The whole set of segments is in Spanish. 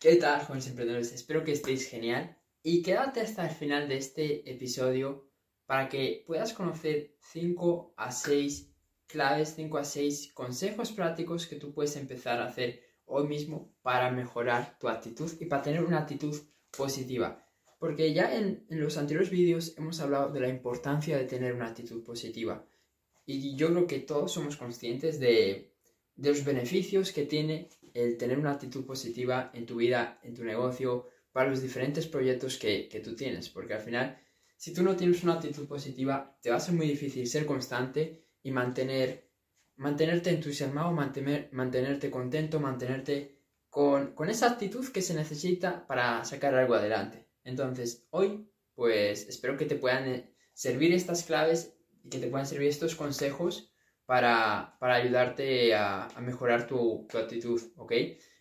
¿Qué tal, jóvenes emprendedores? Espero que estéis genial y quédate hasta el final de este episodio para que puedas conocer 5 a 6 claves, 5 a 6 consejos prácticos que tú puedes empezar a hacer hoy mismo para mejorar tu actitud y para tener una actitud positiva. Porque ya en, los anteriores vídeos hemos hablado de la importancia de tener una actitud positiva. Y yo creo que todos somos conscientes de, de los beneficios que tiene el tener una actitud positiva en tu vida, en tu negocio, para los diferentes proyectos que, que, tú tienes. Porque al final, si tú no tienes una actitud positiva, te va a ser muy difícil ser constante y mantener, mantenerte entusiasmado, mantener, mantenerte contento, mantenerte con, con esa actitud que se necesita para sacar algo adelante. Entonces, hoy, pues espero que te puedan eh, servir estas claves y que te puedan servir estos consejos para, ayudarte a, mejorar tu, actitud, ¿ok?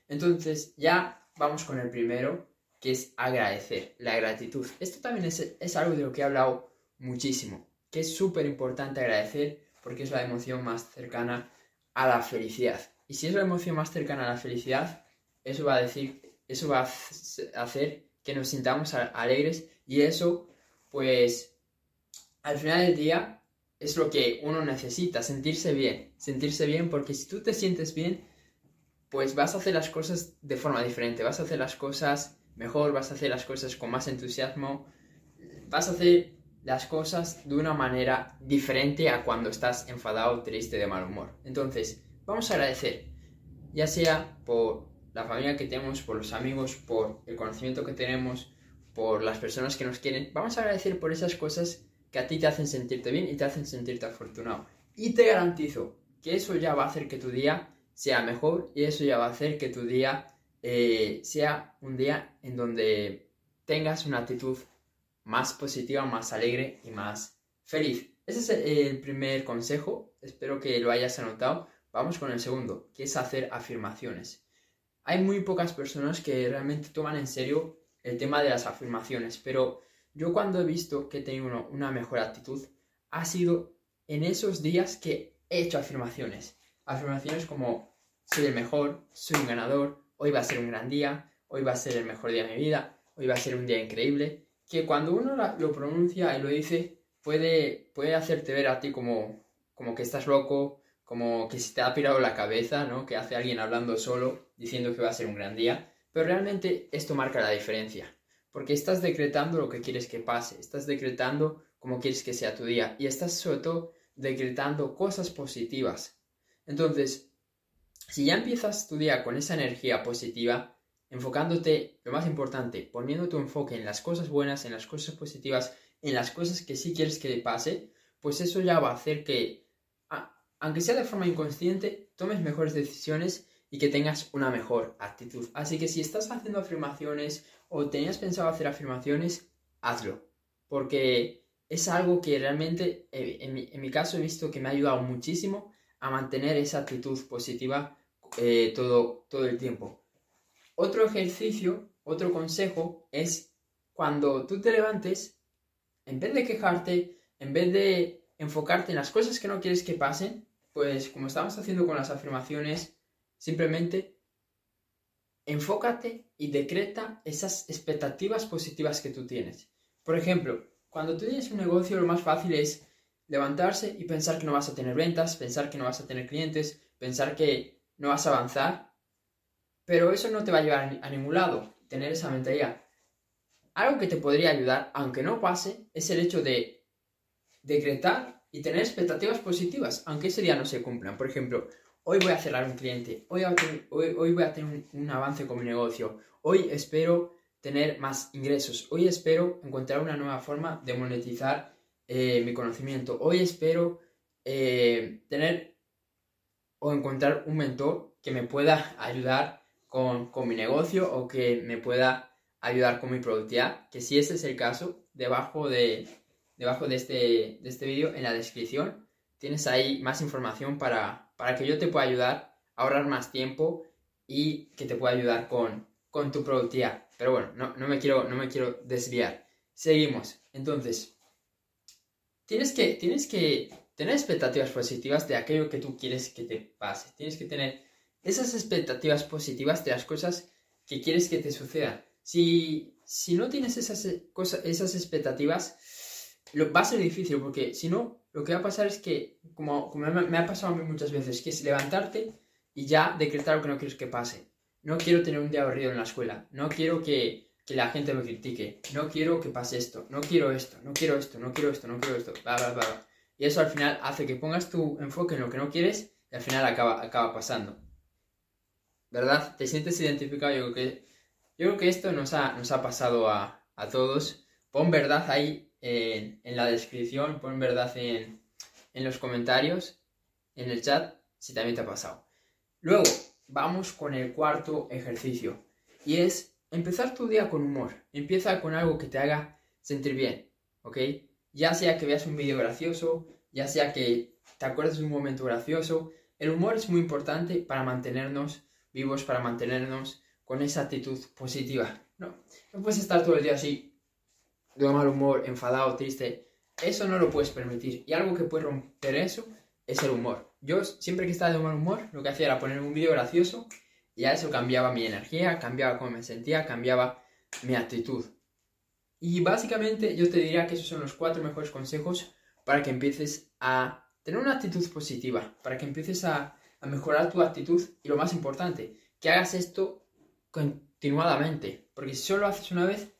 Entonces, ya vamos con el primero, que es agradecer, la gratitud. Esto también es, es algo de lo que he hablado muchísimo, que es súper importante agradecer porque es la emoción más cercana a la felicidad. Y si es la emoción más cercana a la felicidad, eso va a decir, eso va a hacer que nos sintamos alegres y eso, pues, al final del día es lo que uno necesita, sentirse bien, sentirse bien porque si tú te sientes bien, pues vas a hacer las cosas de forma diferente, vas a hacer las cosas mejor, vas a hacer las cosas con más entusiasmo, vas a hacer las cosas de una manera diferente a cuando estás enfadado, triste, de mal humor. Entonces, vamos a agradecer, ya sea por la familia que tenemos, por los amigos, por el conocimiento que tenemos, por las personas que nos quieren, vamos a agradecer por esas cosas que a ti te hacen sentirte bien y te hacen sentirte afortunado. Y te garantizo que eso ya va a hacer que tu día sea mejor y eso ya va a hacer que tu día eh, sea un día en donde tengas una actitud más positiva, más alegre y más feliz. Ese es el primer consejo, espero que lo hayas anotado. Vamos con el segundo, que es hacer afirmaciones. Hay muy pocas personas que realmente toman en serio el tema de las afirmaciones, pero yo cuando he visto que he tenido una mejor actitud, ha sido en esos días que he hecho afirmaciones. Afirmaciones como soy el mejor, soy un ganador, hoy va a ser un gran día, hoy va a ser el mejor día de mi vida, hoy va a ser un día increíble. Que cuando uno lo pronuncia y lo dice, puede, puede hacerte ver a ti como, como que estás loco, como que se te ha pirado la cabeza, ¿no? Que hace alguien hablando solo, diciendo que va a ser un gran día. Pero realmente esto marca la diferencia porque estás decretando lo que quieres que pase, estás decretando cómo quieres que sea tu día y estás sobre todo decretando cosas positivas. Entonces, si ya empiezas tu día con esa energía positiva, enfocándote, lo más importante, poniendo tu enfoque en las cosas buenas, en las cosas positivas, en las cosas que sí quieres que pase, pues eso ya va a hacer que, aunque sea de forma inconsciente, tomes mejores decisiones y que tengas una mejor actitud. Así que si estás haciendo afirmaciones o tenías pensado hacer afirmaciones, hazlo. Porque es algo que realmente, eh, en mi, caso, he visto que me ha ayudado muchísimo a mantener esa actitud positiva eh, todo, todo el tiempo. Otro ejercicio, otro consejo es cuando tú te levantes, en vez de quejarte, en vez de enfocarte en las cosas que no quieres que pasen, pues como estamos haciendo con las afirmaciones, simplemente enfócate y decreta esas expectativas positivas que tú tienes. Por ejemplo, cuando tú tienes un negocio, lo más fácil es levantarse y pensar que no vas a tener ventas, pensar que no vas a tener clientes, pensar que no vas a avanzar, pero eso no te va a llevar a ningún lado, tener esa mentalidad. Algo que te podría ayudar, aunque no pase, es el hecho de decretar y tener expectativas positivas, aunque ese día no se cumplan. Por ejemplo, hoy voy a cerrar un cliente, hoy, hoy, voy a tener un, avance con mi negocio, hoy espero tener más ingresos, hoy espero encontrar una nueva forma de monetizar eh, mi conocimiento, hoy espero eh, tener o encontrar un mentor que me pueda ayudar con, mi negocio o que me pueda ayudar con mi productividad, que si ese es el caso, debajo de, debajo de este, de este vídeo, en la descripción, tienes ahí más información para, para que yo te pueda ayudar a ahorrar más tiempo y que te pueda ayudar con, con tu productividad. Pero bueno, no, me quiero, no me quiero desviar. Seguimos. Entonces, tienes que, tienes que tener expectativas positivas de aquello que tú quieres que te pase. Tienes que tener esas expectativas positivas de las cosas que quieres que te suceda. Si, si no tienes esas, cosas, esas expectativas, lo, va a ser difícil porque si no, lo que va a pasar es que, como, como me, ha pasado a mí muchas veces, que es levantarte y ya decretar lo que no quieres que pase. No quiero tener un día aburrido en la escuela, no quiero que, que la gente me critique, no quiero que pase esto, no quiero esto, no quiero esto, no quiero esto, no quiero esto, bla, bla, bla. Y eso al final hace que pongas tu enfoque en lo que no quieres y al final acaba, acaba pasando. ¿Verdad? ¿Te sientes identificado? Yo creo que, yo que esto nos ha, nos ha pasado a, a todos. Pon verdad ahí en, la descripción, pon verdad en, en los comentarios, en el chat, si también te ha pasado. Luego, vamos con el cuarto ejercicio. Y es empezar tu día con humor. Empieza con algo que te haga sentir bien, ¿ok? Ya sea que veas un vídeo gracioso, ya sea que te acuerdes de un momento gracioso. El humor es muy importante para mantenernos vivos, para mantenernos con esa actitud positiva. No, no puedes estar todo el día así, de mal humor, enfadado, triste. Eso no lo puedes permitir. Y algo que puede romper eso es el humor. Yo siempre que estaba de mal humor, lo que hacía era poner un vídeo gracioso y a eso cambiaba mi energía, cambiaba cómo me sentía, cambiaba mi actitud. Y básicamente yo te diría que esos son los cuatro mejores consejos para que empieces a tener una actitud positiva, para que empieces a, mejorar tu actitud y lo más importante, que hagas esto continuadamente, porque si solo lo haces una vez,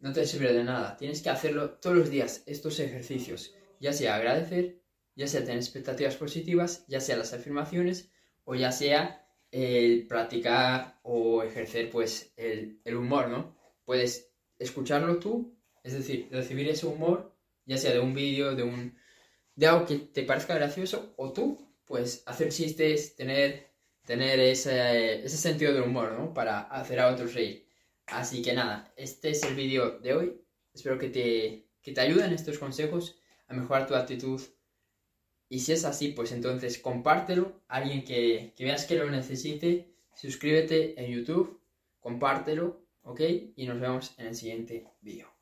no te sirve de nada. Tienes que hacerlo todos los días, estos ejercicios, ya sea agradecer, ya sea tener expectativas positivas, ya sea las afirmaciones o ya sea el practicar o ejercer pues el, humor, ¿no? Puedes escucharlo tú, es decir, recibir ese humor, ya sea de un vídeo, de un de algo que te parezca gracioso, o tú, pues hacer chistes, tener, tener ese, ese sentido del humor, ¿no? Para hacer a otros reír. Así que nada, este es el vídeo de hoy. Espero que te, que te ayuden estos consejos a mejorar tu actitud. Y si es así, pues entonces compártelo a alguien que, que veas que lo necesite. Suscríbete en YouTube, compártelo ¿ok? Y nos vemos en el siguiente vídeo.